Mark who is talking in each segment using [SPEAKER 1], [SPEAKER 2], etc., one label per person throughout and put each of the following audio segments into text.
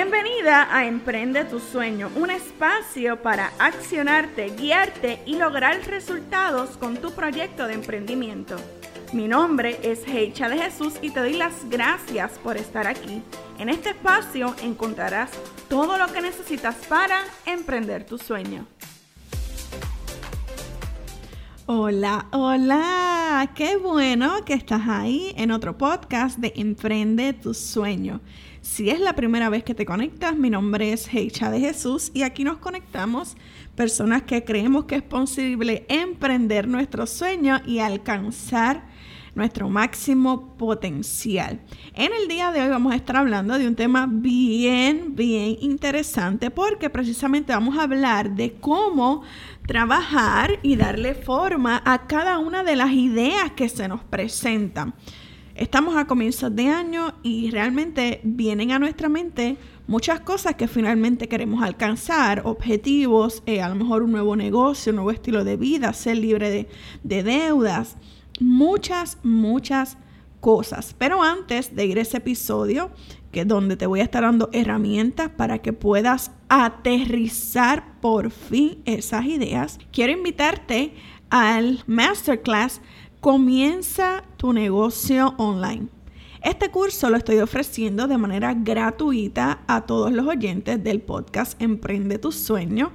[SPEAKER 1] Bienvenida a Emprende tu Sueño, un espacio para accionarte, guiarte y lograr resultados con tu proyecto de emprendimiento. Mi nombre es Heicha de Jesús y te doy las gracias por estar aquí. En este espacio encontrarás todo lo que necesitas para emprender tu sueño. Hola, hola, qué bueno que estás ahí en otro podcast de Emprende tu Sueño. Si es la primera vez que te conectas, mi nombre es Heicha de Jesús y aquí nos conectamos personas que creemos que es posible emprender nuestro sueño y alcanzar nuestro máximo potencial. En el día de hoy vamos a estar hablando de un tema bien, bien interesante porque precisamente vamos a hablar de cómo trabajar y darle forma a cada una de las ideas que se nos presentan. Estamos a comienzos de año y realmente vienen a nuestra mente muchas cosas que finalmente queremos alcanzar, objetivos, eh, a lo mejor un nuevo negocio, un nuevo estilo de vida, ser libre de, de deudas, muchas, muchas cosas. Pero antes de ir a ese episodio, que es donde te voy a estar dando herramientas para que puedas aterrizar por fin esas ideas, quiero invitarte al masterclass Comienza tu negocio online. Este curso lo estoy ofreciendo de manera gratuita a todos los oyentes del podcast Emprende tu sueño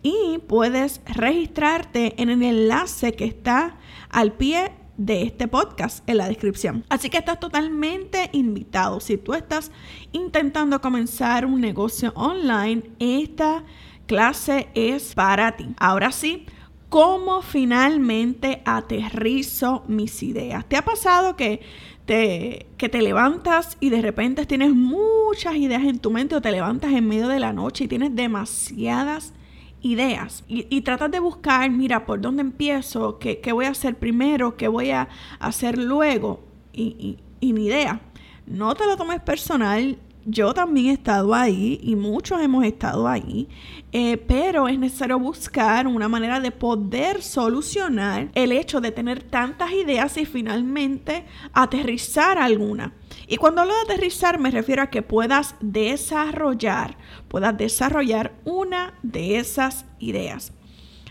[SPEAKER 1] y puedes registrarte en el enlace que está al pie de este podcast en la descripción. Así que estás totalmente invitado. Si tú estás intentando comenzar un negocio online, esta clase es para ti. Ahora sí, cómo finalmente aterrizo mis ideas. ¿Te ha pasado que te, que te levantas y de repente tienes muchas ideas en tu mente o te levantas en medio de la noche y tienes demasiadas ideas y, tratas de buscar, mira, por dónde empiezo, qué, voy a hacer primero, qué voy a hacer luego y, y, y mi idea. No te lo tomes personal, yo también he estado ahí y muchos hemos estado ahí, eh, pero es necesario buscar una manera de poder solucionar el hecho de tener tantas ideas y finalmente aterrizar alguna. Y cuando hablo de aterrizar me refiero a que puedas desarrollar, puedas desarrollar una de esas ideas.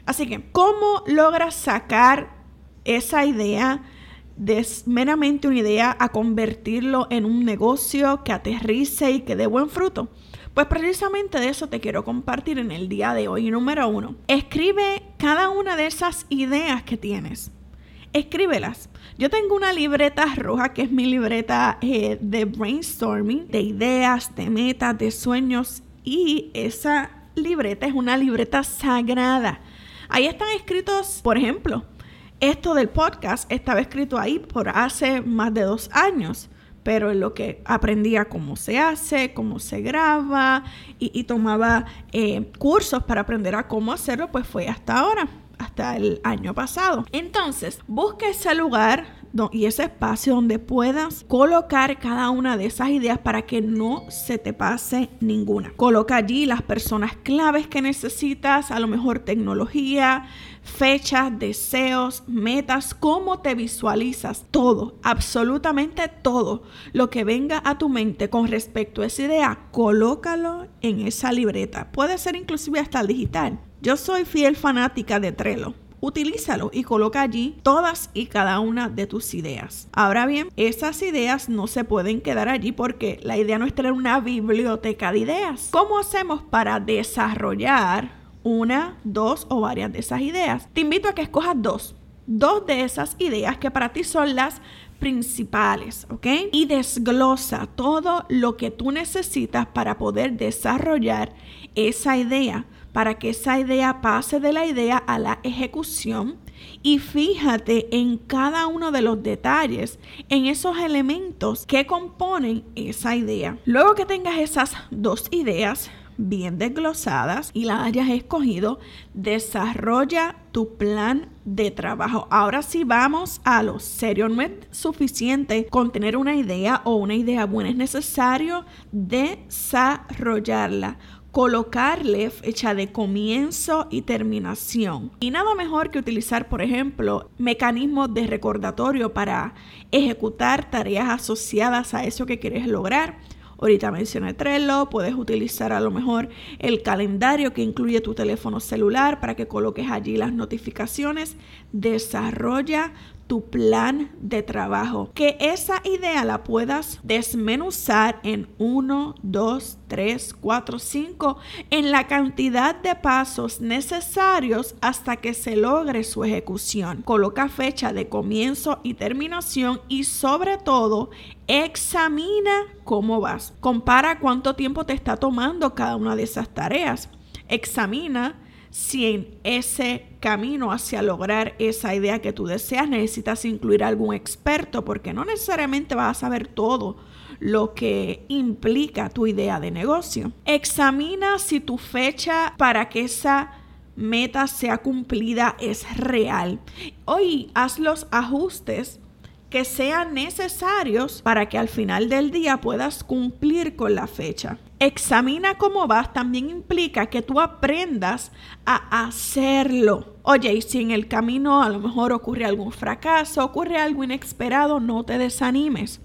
[SPEAKER 1] Así que, ¿cómo logras sacar esa idea? De meramente una idea a convertirlo en un negocio que aterrice y que dé buen fruto? Pues precisamente de eso te quiero compartir en el día de hoy. Número uno, escribe cada una de esas ideas que tienes. Escríbelas. Yo tengo una libreta roja que es mi libreta eh, de brainstorming, de ideas, de metas, de sueños. Y esa libreta es una libreta sagrada. Ahí están escritos, por ejemplo, esto del podcast estaba escrito ahí por hace más de dos años, pero en lo que aprendía cómo se hace, cómo se graba y, tomaba eh, cursos para aprender a cómo hacerlo, pues fue hasta ahora, hasta el año pasado. Entonces, busca ese lugar y ese espacio donde puedas colocar cada una de esas ideas para que no se te pase ninguna. Coloca allí las personas claves que necesitas, a lo mejor tecnología, fechas, deseos, metas, cómo te visualizas, todo, absolutamente todo lo que venga a tu mente con respecto a esa idea, colócalo en esa libreta. Puede ser inclusive hasta digital. Yo soy fiel fanática de Trello utilízalo y coloca allí todas y cada una de tus ideas. Ahora bien, esas ideas no se pueden quedar allí porque la idea no es tener una biblioteca de ideas. ¿Cómo hacemos para desarrollar una, dos o varias de esas ideas? Te invito a que escojas dos. Dos de esas ideas que para ti son las principales, ¿ok? Y desglosa todo lo que tú necesitas para poder desarrollar esa idea para que esa idea pase de la idea a la ejecución y fíjate en cada uno de los detalles, en esos elementos que componen esa idea. Luego que tengas esas dos ideas bien desglosadas y las hayas escogido, desarrolla tu plan de trabajo. Ahora sí vamos a lo serio. No es suficiente con tener una idea o una idea buena, es necesario desarrollarla colocarle fecha de comienzo y terminación. Y nada mejor que utilizar, por ejemplo, mecanismos de recordatorio para ejecutar tareas asociadas a eso que quieres lograr Ahorita mencioné Trello, puedes utilizar a lo mejor el calendario que incluye tu teléfono celular para que coloques allí las notificaciones. Desarrolla tu plan de trabajo. Que esa idea la puedas desmenuzar en 1, 2, 3, 4, 5, en la cantidad de pasos necesarios hasta que se logre su ejecución. Coloca fecha de comienzo y terminación y sobre todo examina cómo vas. Compara cuánto tiempo te está tomando cada una de esas tareas. Examina si en ese camino hacia lograr esa idea que tú deseas necesitas incluir algún experto, porque no necesariamente vas a saber todo lo que implica tu idea de negocio. Examina si tu fecha para que esa meta sea cumplida es real. Hoy haz los ajustes que sean necesarios para que al final del día puedas cumplir con la fecha. Examina cómo vas también implica que tú aprendas a hacerlo. Oye, y si en el camino a lo mejor ocurre algún fracaso, ocurre algo inesperado, no te desanimes.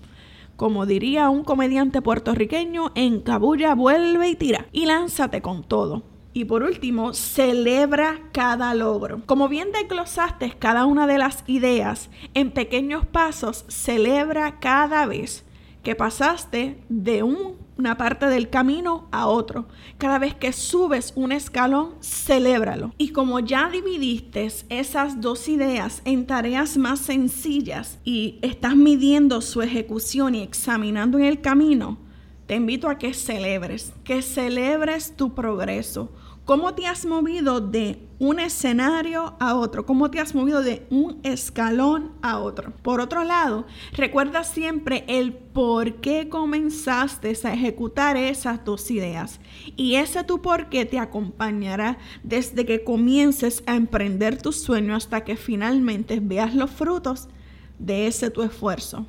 [SPEAKER 1] Como diría un comediante puertorriqueño, encabulla, vuelve y tira. Y lánzate con todo. Y por último, celebra cada logro. Como bien desglosaste cada una de las ideas en pequeños pasos, celebra cada vez que pasaste de una parte del camino a otro. Cada vez que subes un escalón, celébralo. Y como ya dividiste esas dos ideas en tareas más sencillas y estás midiendo su ejecución y examinando en el camino, te invito a que celebres, que celebres tu progreso ¿Cómo te has movido de un escenario a otro? ¿Cómo te has movido de un escalón a otro? Por otro lado, recuerda siempre el por qué comenzaste a ejecutar esas dos ideas. Y ese tu por qué te acompañará desde que comiences a emprender tu sueño hasta que finalmente veas los frutos de ese tu esfuerzo.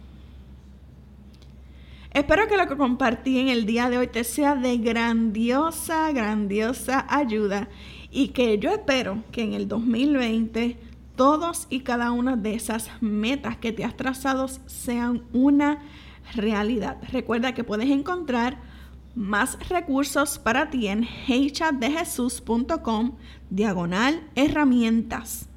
[SPEAKER 1] Espero que lo que compartí en el día de hoy te sea de grandiosa, grandiosa ayuda y que yo espero que en el 2020 todos y cada una de esas metas que te has trazado sean una realidad. Recuerda que puedes encontrar más recursos para ti en heychatdejesús.com diagonal herramientas.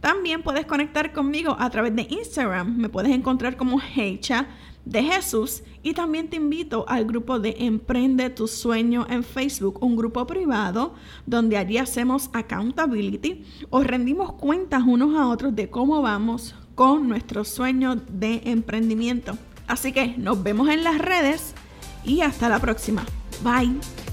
[SPEAKER 1] También puedes conectar conmigo a través de Instagram. Me puedes encontrar como Heicha de Jesús y también te invito al grupo de Emprende tu sueño en Facebook, un grupo privado donde allí hacemos accountability o rendimos cuentas unos a otros de cómo vamos con nuestro sueño de emprendimiento. Así que nos vemos en las redes y hasta la próxima. Bye.